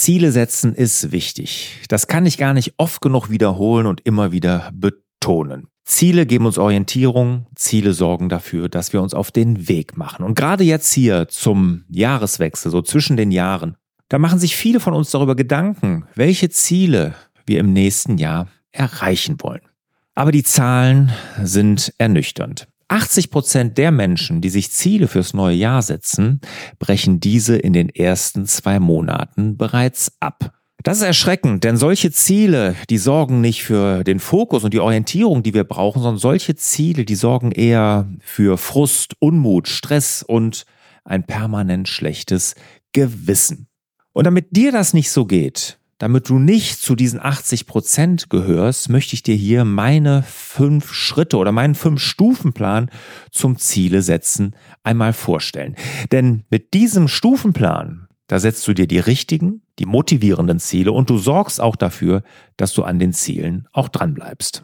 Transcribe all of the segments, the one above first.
Ziele setzen ist wichtig. Das kann ich gar nicht oft genug wiederholen und immer wieder betonen. Ziele geben uns Orientierung, Ziele sorgen dafür, dass wir uns auf den Weg machen. Und gerade jetzt hier zum Jahreswechsel, so zwischen den Jahren, da machen sich viele von uns darüber Gedanken, welche Ziele wir im nächsten Jahr erreichen wollen. Aber die Zahlen sind ernüchternd. 80 Prozent der Menschen, die sich Ziele fürs neue Jahr setzen, brechen diese in den ersten zwei Monaten bereits ab. Das ist erschreckend, denn solche Ziele, die sorgen nicht für den Fokus und die Orientierung, die wir brauchen, sondern solche Ziele, die sorgen eher für Frust, Unmut, Stress und ein permanent schlechtes Gewissen. Und damit dir das nicht so geht, damit du nicht zu diesen 80 Prozent gehörst, möchte ich dir hier meine fünf Schritte oder meinen fünf Stufenplan zum Ziele setzen einmal vorstellen. Denn mit diesem Stufenplan da setzt du dir die richtigen, die motivierenden Ziele und du sorgst auch dafür, dass du an den Zielen auch dran bleibst.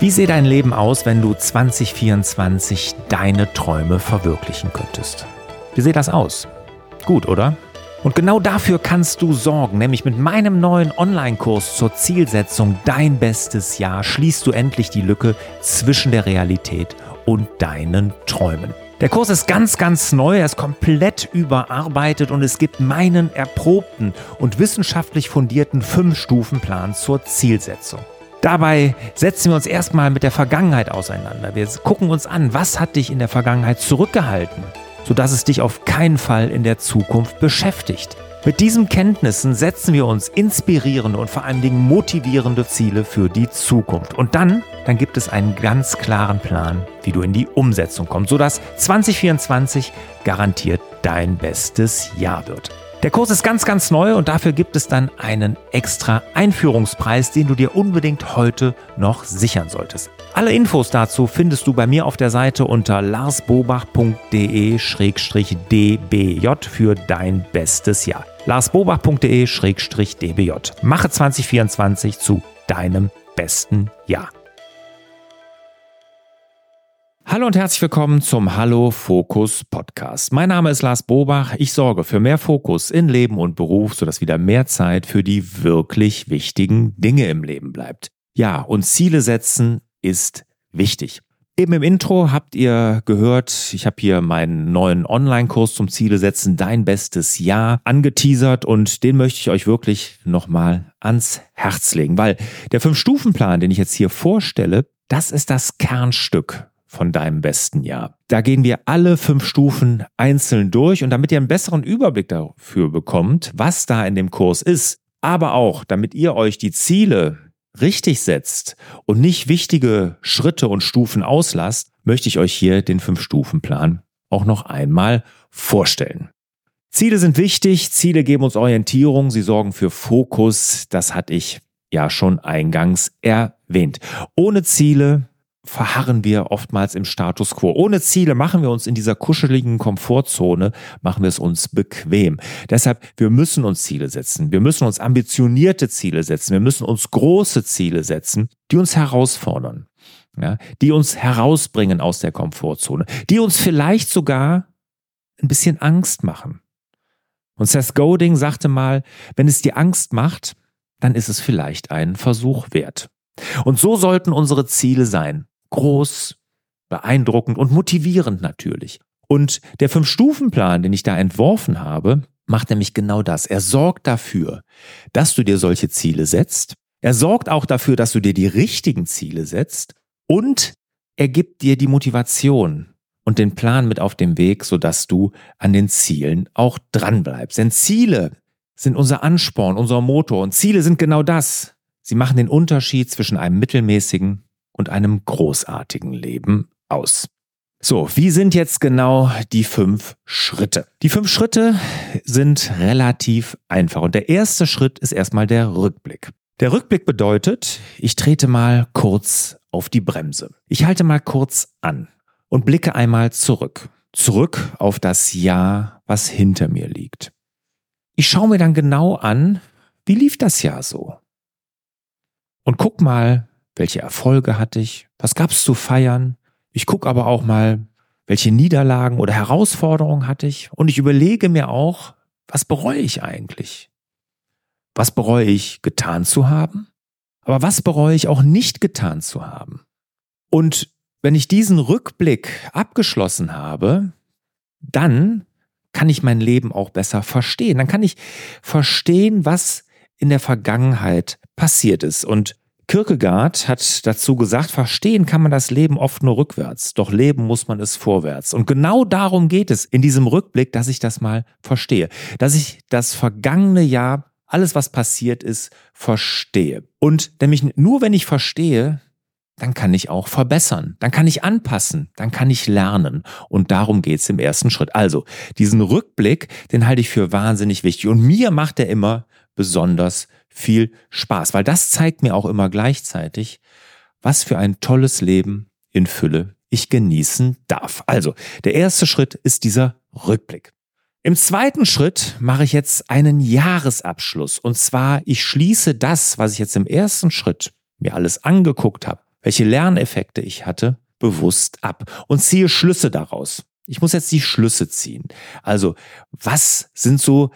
Wie sähe dein Leben aus, wenn du 2024 deine Träume verwirklichen könntest? Wie sähe das aus? Gut, oder? Und genau dafür kannst du sorgen, nämlich mit meinem neuen Online-Kurs zur Zielsetzung Dein bestes Jahr schließt du endlich die Lücke zwischen der Realität und deinen Träumen. Der Kurs ist ganz, ganz neu, er ist komplett überarbeitet und es gibt meinen erprobten und wissenschaftlich fundierten Fünf-Stufen-Plan zur Zielsetzung. Dabei setzen wir uns erstmal mit der Vergangenheit auseinander. Wir gucken uns an, was hat dich in der Vergangenheit zurückgehalten, sodass es dich auf keinen Fall in der Zukunft beschäftigt. Mit diesen Kenntnissen setzen wir uns inspirierende und vor allen Dingen motivierende Ziele für die Zukunft. Und dann, dann gibt es einen ganz klaren Plan, wie du in die Umsetzung kommst, sodass 2024 garantiert dein bestes Jahr wird. Der Kurs ist ganz, ganz neu und dafür gibt es dann einen extra Einführungspreis, den du dir unbedingt heute noch sichern solltest. Alle Infos dazu findest du bei mir auf der Seite unter larsbobach.de-dbj für dein bestes Jahr. larsbobach.de-dbj. Mache 2024 zu deinem besten Jahr. Hallo und herzlich willkommen zum Hallo Fokus Podcast. Mein Name ist Lars Bobach. Ich sorge für mehr Fokus in Leben und Beruf, sodass wieder mehr Zeit für die wirklich wichtigen Dinge im Leben bleibt. Ja, und Ziele setzen ist wichtig. Eben im Intro habt ihr gehört, ich habe hier meinen neuen Online-Kurs zum Ziele setzen, dein bestes Jahr angeteasert und den möchte ich euch wirklich nochmal ans Herz legen, weil der Fünf-Stufen-Plan, den ich jetzt hier vorstelle, das ist das Kernstück von deinem besten Jahr. Da gehen wir alle fünf Stufen einzeln durch und damit ihr einen besseren Überblick dafür bekommt, was da in dem Kurs ist, aber auch damit ihr euch die Ziele richtig setzt und nicht wichtige Schritte und Stufen auslasst, möchte ich euch hier den Fünf-Stufen-Plan auch noch einmal vorstellen. Ziele sind wichtig, Ziele geben uns Orientierung, sie sorgen für Fokus, das hatte ich ja schon eingangs erwähnt. Ohne Ziele verharren wir oftmals im Status quo. Ohne Ziele machen wir uns in dieser kuscheligen Komfortzone, machen wir es uns bequem. Deshalb, wir müssen uns Ziele setzen. Wir müssen uns ambitionierte Ziele setzen. Wir müssen uns große Ziele setzen, die uns herausfordern. Ja, die uns herausbringen aus der Komfortzone, die uns vielleicht sogar ein bisschen Angst machen. Und Seth Godin sagte mal, wenn es dir Angst macht, dann ist es vielleicht einen Versuch wert. Und so sollten unsere Ziele sein groß, beeindruckend und motivierend natürlich. Und der Fünf-Stufen-Plan, den ich da entworfen habe, macht nämlich genau das. Er sorgt dafür, dass du dir solche Ziele setzt. Er sorgt auch dafür, dass du dir die richtigen Ziele setzt. Und er gibt dir die Motivation und den Plan mit auf dem Weg, sodass du an den Zielen auch dranbleibst. Denn Ziele sind unser Ansporn, unser Motor. Und Ziele sind genau das. Sie machen den Unterschied zwischen einem mittelmäßigen und einem großartigen Leben aus. So, wie sind jetzt genau die fünf Schritte? Die fünf Schritte sind relativ einfach und der erste Schritt ist erstmal der Rückblick. Der Rückblick bedeutet, ich trete mal kurz auf die Bremse. Ich halte mal kurz an und blicke einmal zurück. Zurück auf das Jahr, was hinter mir liegt. Ich schaue mir dann genau an, wie lief das Jahr so? Und guck mal, welche Erfolge hatte ich? Was gab's zu feiern? Ich gucke aber auch mal, Welche Niederlagen oder Herausforderungen hatte ich? Und ich überlege mir auch, was bereue ich eigentlich? Was bereue ich getan zu haben? Aber was bereue ich auch nicht getan zu haben? Und wenn ich diesen Rückblick abgeschlossen habe, dann kann ich mein Leben auch besser verstehen. Dann kann ich verstehen, was in der Vergangenheit passiert ist. Und Kierkegaard hat dazu gesagt, verstehen kann man das Leben oft nur rückwärts, doch leben muss man es vorwärts. Und genau darum geht es in diesem Rückblick, dass ich das mal verstehe, dass ich das vergangene Jahr, alles was passiert ist, verstehe. Und nämlich nur wenn ich verstehe, dann kann ich auch verbessern, dann kann ich anpassen, dann kann ich lernen. Und darum geht's im ersten Schritt. Also diesen Rückblick, den halte ich für wahnsinnig wichtig. Und mir macht er immer besonders viel Spaß, weil das zeigt mir auch immer gleichzeitig, was für ein tolles Leben in Fülle ich genießen darf. Also, der erste Schritt ist dieser Rückblick. Im zweiten Schritt mache ich jetzt einen Jahresabschluss. Und zwar, ich schließe das, was ich jetzt im ersten Schritt mir alles angeguckt habe, welche Lerneffekte ich hatte, bewusst ab und ziehe Schlüsse daraus. Ich muss jetzt die Schlüsse ziehen. Also, was sind so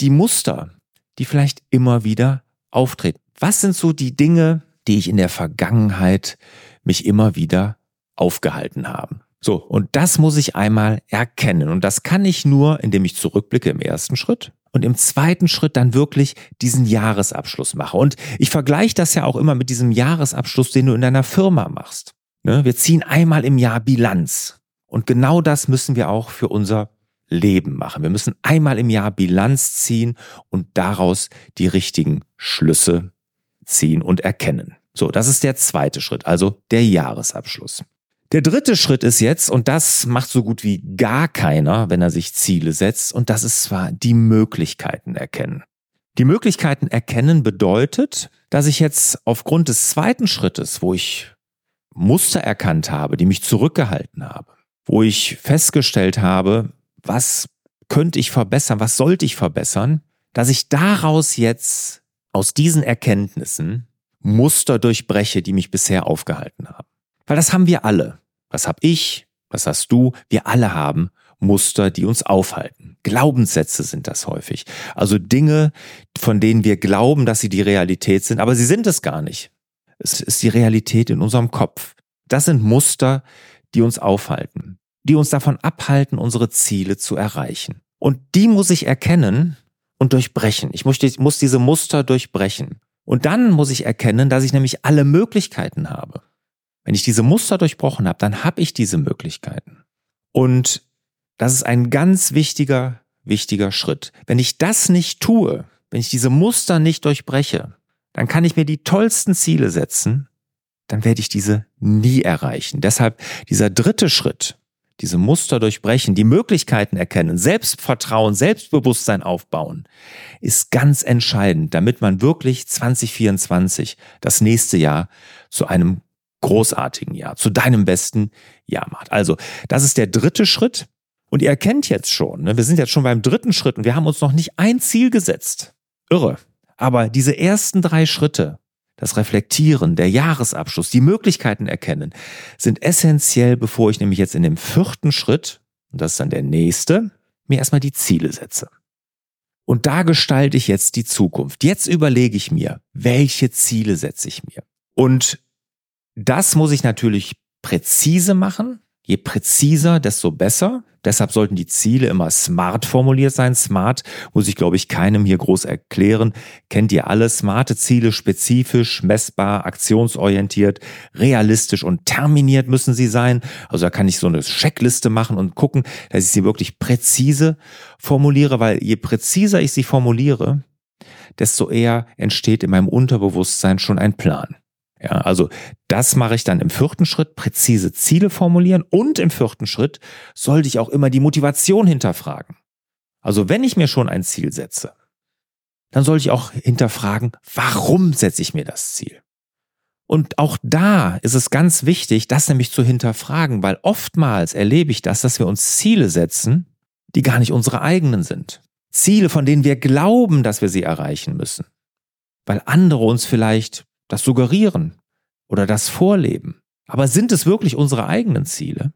die Muster, die vielleicht immer wieder auftreten? Was sind so die Dinge, die ich in der Vergangenheit mich immer wieder aufgehalten haben? So, und das muss ich einmal erkennen. Und das kann ich nur, indem ich zurückblicke im ersten Schritt und im zweiten Schritt dann wirklich diesen Jahresabschluss mache. Und ich vergleiche das ja auch immer mit diesem Jahresabschluss, den du in deiner Firma machst. Ne? Wir ziehen einmal im Jahr Bilanz. Und genau das müssen wir auch für unser Leben machen. Wir müssen einmal im Jahr Bilanz ziehen und daraus die richtigen Schlüsse ziehen und erkennen. So, das ist der zweite Schritt, also der Jahresabschluss. Der dritte Schritt ist jetzt, und das macht so gut wie gar keiner, wenn er sich Ziele setzt, und das ist zwar die Möglichkeiten erkennen. Die Möglichkeiten erkennen bedeutet, dass ich jetzt aufgrund des zweiten Schrittes, wo ich Muster erkannt habe, die mich zurückgehalten habe, wo ich festgestellt habe, was könnte ich verbessern, was sollte ich verbessern, dass ich daraus jetzt aus diesen Erkenntnissen Muster durchbreche, die mich bisher aufgehalten haben. Weil das haben wir alle. Was hab ich? Was hast du? Wir alle haben Muster, die uns aufhalten. Glaubenssätze sind das häufig. Also Dinge, von denen wir glauben, dass sie die Realität sind, aber sie sind es gar nicht. Es ist die Realität in unserem Kopf. Das sind Muster, die uns aufhalten, die uns davon abhalten, unsere Ziele zu erreichen. Und die muss ich erkennen und durchbrechen. Ich muss, muss diese Muster durchbrechen. Und dann muss ich erkennen, dass ich nämlich alle Möglichkeiten habe. Wenn ich diese Muster durchbrochen habe, dann habe ich diese Möglichkeiten. Und das ist ein ganz wichtiger, wichtiger Schritt. Wenn ich das nicht tue, wenn ich diese Muster nicht durchbreche, dann kann ich mir die tollsten Ziele setzen, dann werde ich diese nie erreichen. Deshalb dieser dritte Schritt, diese Muster durchbrechen, die Möglichkeiten erkennen, Selbstvertrauen, Selbstbewusstsein aufbauen, ist ganz entscheidend, damit man wirklich 2024, das nächste Jahr, zu einem großartigen Jahr, zu deinem besten Jahr macht. Also, das ist der dritte Schritt. Und ihr erkennt jetzt schon, ne, wir sind jetzt schon beim dritten Schritt und wir haben uns noch nicht ein Ziel gesetzt. Irre. Aber diese ersten drei Schritte, das Reflektieren, der Jahresabschluss, die Möglichkeiten erkennen, sind essentiell, bevor ich nämlich jetzt in dem vierten Schritt, und das ist dann der nächste, mir erstmal die Ziele setze. Und da gestalte ich jetzt die Zukunft. Jetzt überlege ich mir, welche Ziele setze ich mir. Und das muss ich natürlich präzise machen. Je präziser, desto besser. Deshalb sollten die Ziele immer smart formuliert sein. Smart muss ich, glaube ich, keinem hier groß erklären. Kennt ihr alle? Smarte Ziele, spezifisch, messbar, aktionsorientiert, realistisch und terminiert müssen sie sein. Also da kann ich so eine Checkliste machen und gucken, dass ich sie wirklich präzise formuliere, weil je präziser ich sie formuliere, desto eher entsteht in meinem Unterbewusstsein schon ein Plan. Ja, also das mache ich dann im vierten Schritt, präzise Ziele formulieren und im vierten Schritt sollte ich auch immer die Motivation hinterfragen. Also wenn ich mir schon ein Ziel setze, dann sollte ich auch hinterfragen, warum setze ich mir das Ziel? Und auch da ist es ganz wichtig, das nämlich zu hinterfragen, weil oftmals erlebe ich das, dass wir uns Ziele setzen, die gar nicht unsere eigenen sind. Ziele, von denen wir glauben, dass wir sie erreichen müssen. Weil andere uns vielleicht das Suggerieren oder das Vorleben. Aber sind es wirklich unsere eigenen Ziele?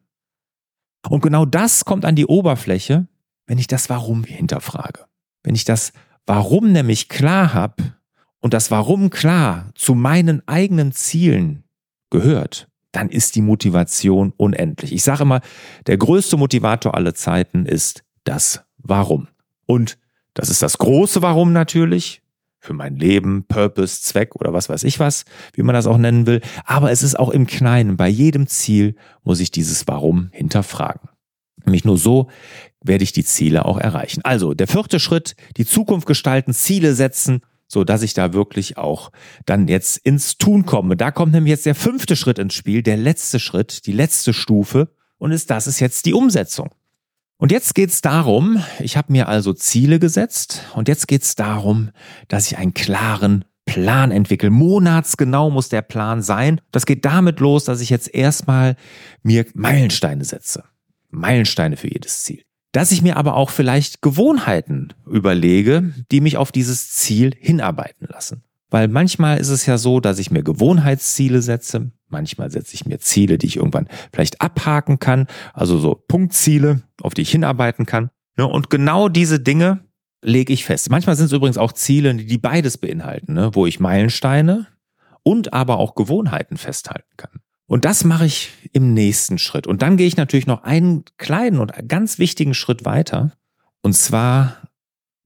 Und genau das kommt an die Oberfläche, wenn ich das Warum hinterfrage. Wenn ich das Warum nämlich klar habe und das Warum klar zu meinen eigenen Zielen gehört, dann ist die Motivation unendlich. Ich sage immer, der größte Motivator aller Zeiten ist das Warum. Und das ist das große Warum natürlich, für mein Leben, Purpose, Zweck oder was weiß ich was, wie man das auch nennen will. Aber es ist auch im Kleinen. Bei jedem Ziel muss ich dieses Warum hinterfragen. Nämlich nur so werde ich die Ziele auch erreichen. Also der vierte Schritt, die Zukunft gestalten, Ziele setzen, so dass ich da wirklich auch dann jetzt ins Tun komme. Da kommt nämlich jetzt der fünfte Schritt ins Spiel, der letzte Schritt, die letzte Stufe und ist das ist jetzt die Umsetzung. Und jetzt geht's darum, ich habe mir also Ziele gesetzt und jetzt geht's darum, dass ich einen klaren Plan entwickle. Monatsgenau muss der Plan sein. Das geht damit los, dass ich jetzt erstmal mir Meilensteine setze. Meilensteine für jedes Ziel. Dass ich mir aber auch vielleicht Gewohnheiten überlege, die mich auf dieses Ziel hinarbeiten lassen. Weil manchmal ist es ja so, dass ich mir Gewohnheitsziele setze. Manchmal setze ich mir Ziele, die ich irgendwann vielleicht abhaken kann. Also so Punktziele, auf die ich hinarbeiten kann. Ne, und genau diese Dinge lege ich fest. Manchmal sind es übrigens auch Ziele, die beides beinhalten, ne, wo ich Meilensteine und aber auch Gewohnheiten festhalten kann. Und das mache ich im nächsten Schritt. Und dann gehe ich natürlich noch einen kleinen und ganz wichtigen Schritt weiter. Und zwar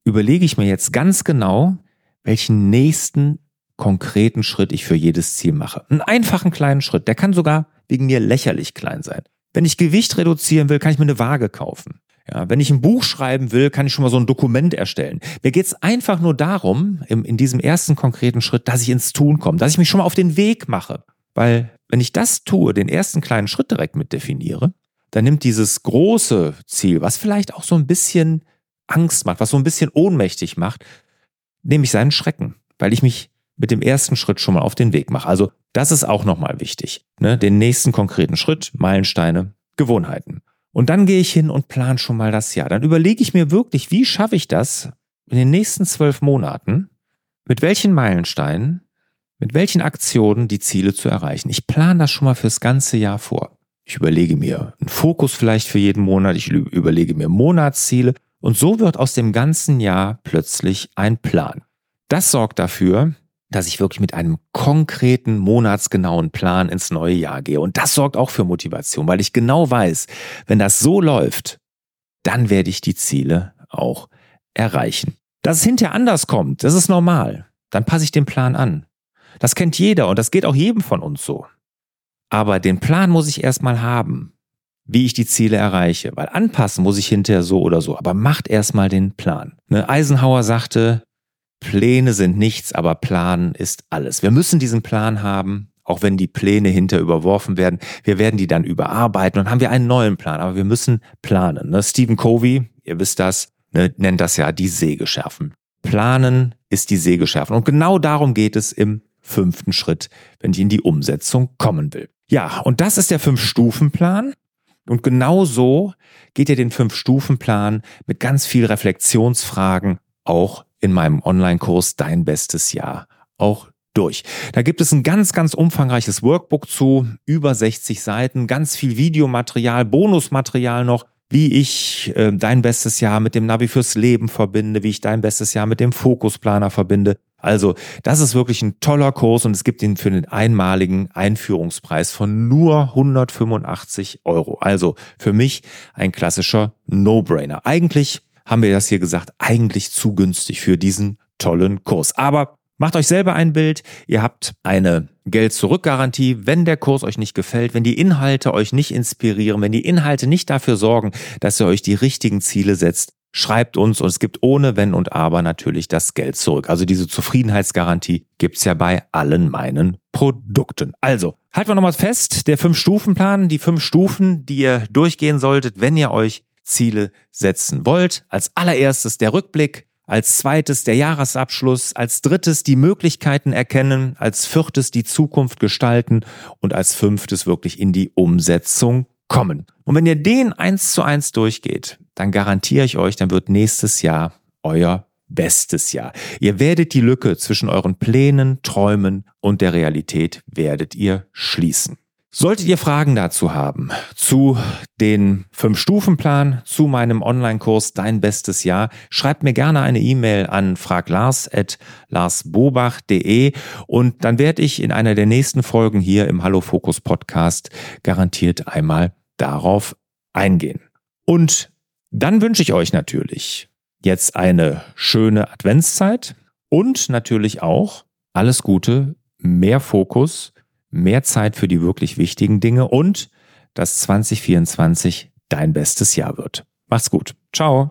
überlege ich mir jetzt ganz genau, welchen nächsten konkreten Schritt ich für jedes Ziel mache. Einen einfachen kleinen Schritt, der kann sogar wegen mir lächerlich klein sein. Wenn ich Gewicht reduzieren will, kann ich mir eine Waage kaufen. Ja, wenn ich ein Buch schreiben will, kann ich schon mal so ein Dokument erstellen. Mir geht's einfach nur darum, im, in diesem ersten konkreten Schritt, dass ich ins Tun komme, dass ich mich schon mal auf den Weg mache. Weil wenn ich das tue, den ersten kleinen Schritt direkt mit definiere, dann nimmt dieses große Ziel, was vielleicht auch so ein bisschen Angst macht, was so ein bisschen ohnmächtig macht, nehme ich seinen Schrecken, weil ich mich mit dem ersten Schritt schon mal auf den Weg mache. Also das ist auch nochmal wichtig. Ne? Den nächsten konkreten Schritt, Meilensteine, Gewohnheiten. Und dann gehe ich hin und plan schon mal das Jahr. Dann überlege ich mir wirklich, wie schaffe ich das in den nächsten zwölf Monaten, mit welchen Meilensteinen, mit welchen Aktionen die Ziele zu erreichen. Ich plane das schon mal fürs ganze Jahr vor. Ich überlege mir einen Fokus vielleicht für jeden Monat, ich überlege mir Monatsziele und so wird aus dem ganzen Jahr plötzlich ein Plan. Das sorgt dafür, dass ich wirklich mit einem konkreten, monatsgenauen Plan ins neue Jahr gehe. Und das sorgt auch für Motivation, weil ich genau weiß, wenn das so läuft, dann werde ich die Ziele auch erreichen. Dass es hinterher anders kommt, das ist normal. Dann passe ich den Plan an. Das kennt jeder und das geht auch jedem von uns so. Aber den Plan muss ich erstmal haben wie ich die Ziele erreiche. Weil anpassen muss ich hinterher so oder so. Aber macht erstmal den Plan. Ne? Eisenhower sagte, Pläne sind nichts, aber Plan ist alles. Wir müssen diesen Plan haben, auch wenn die Pläne hinter überworfen werden. Wir werden die dann überarbeiten und haben wir einen neuen Plan. Aber wir müssen planen. Ne? Stephen Covey, ihr wisst das, ne, nennt das ja die Säge schärfen. Planen ist die Säge schärfen. Und genau darum geht es im fünften Schritt, wenn ich in die Umsetzung kommen will. Ja, und das ist der Fünf-Stufen-Plan. Und genau so geht ihr den Fünf-Stufen-Plan mit ganz viel Reflexionsfragen auch in meinem Online-Kurs Dein bestes Jahr auch durch. Da gibt es ein ganz, ganz umfangreiches Workbook zu, über 60 Seiten, ganz viel Videomaterial, Bonusmaterial noch, wie ich äh, dein bestes Jahr mit dem Navi fürs Leben verbinde, wie ich dein bestes Jahr mit dem Fokusplaner verbinde. Also, das ist wirklich ein toller Kurs und es gibt ihn für den einmaligen Einführungspreis von nur 185 Euro. Also für mich ein klassischer No-Brainer. Eigentlich haben wir das hier gesagt, eigentlich zu günstig für diesen tollen Kurs. Aber Macht euch selber ein Bild. Ihr habt eine Geld-Zurück-Garantie, wenn der Kurs euch nicht gefällt, wenn die Inhalte euch nicht inspirieren, wenn die Inhalte nicht dafür sorgen, dass ihr euch die richtigen Ziele setzt, schreibt uns und es gibt ohne Wenn und Aber natürlich das Geld zurück. Also diese Zufriedenheitsgarantie gibt's ja bei allen meinen Produkten. Also, halten wir nochmal fest, der Fünf-Stufen-Plan, die fünf Stufen, die ihr durchgehen solltet, wenn ihr euch Ziele setzen wollt. Als allererstes der Rückblick, als zweites der Jahresabschluss, als drittes die Möglichkeiten erkennen, als viertes die Zukunft gestalten und als fünftes wirklich in die Umsetzung kommen. Und wenn ihr den eins zu eins durchgeht, dann garantiere ich euch, dann wird nächstes Jahr euer bestes Jahr. Ihr werdet die Lücke zwischen euren Plänen, Träumen und der Realität werdet ihr schließen. Solltet ihr Fragen dazu haben, zu den Fünf-Stufen-Plan, zu meinem Online-Kurs Dein bestes Jahr, schreibt mir gerne eine E-Mail an fraglars.larsbobach.de und dann werde ich in einer der nächsten Folgen hier im Hallo Fokus Podcast garantiert einmal darauf eingehen. Und dann wünsche ich euch natürlich jetzt eine schöne Adventszeit und natürlich auch alles Gute, mehr Fokus, mehr Zeit für die wirklich wichtigen Dinge und dass 2024 dein bestes Jahr wird. Mach's gut. Ciao.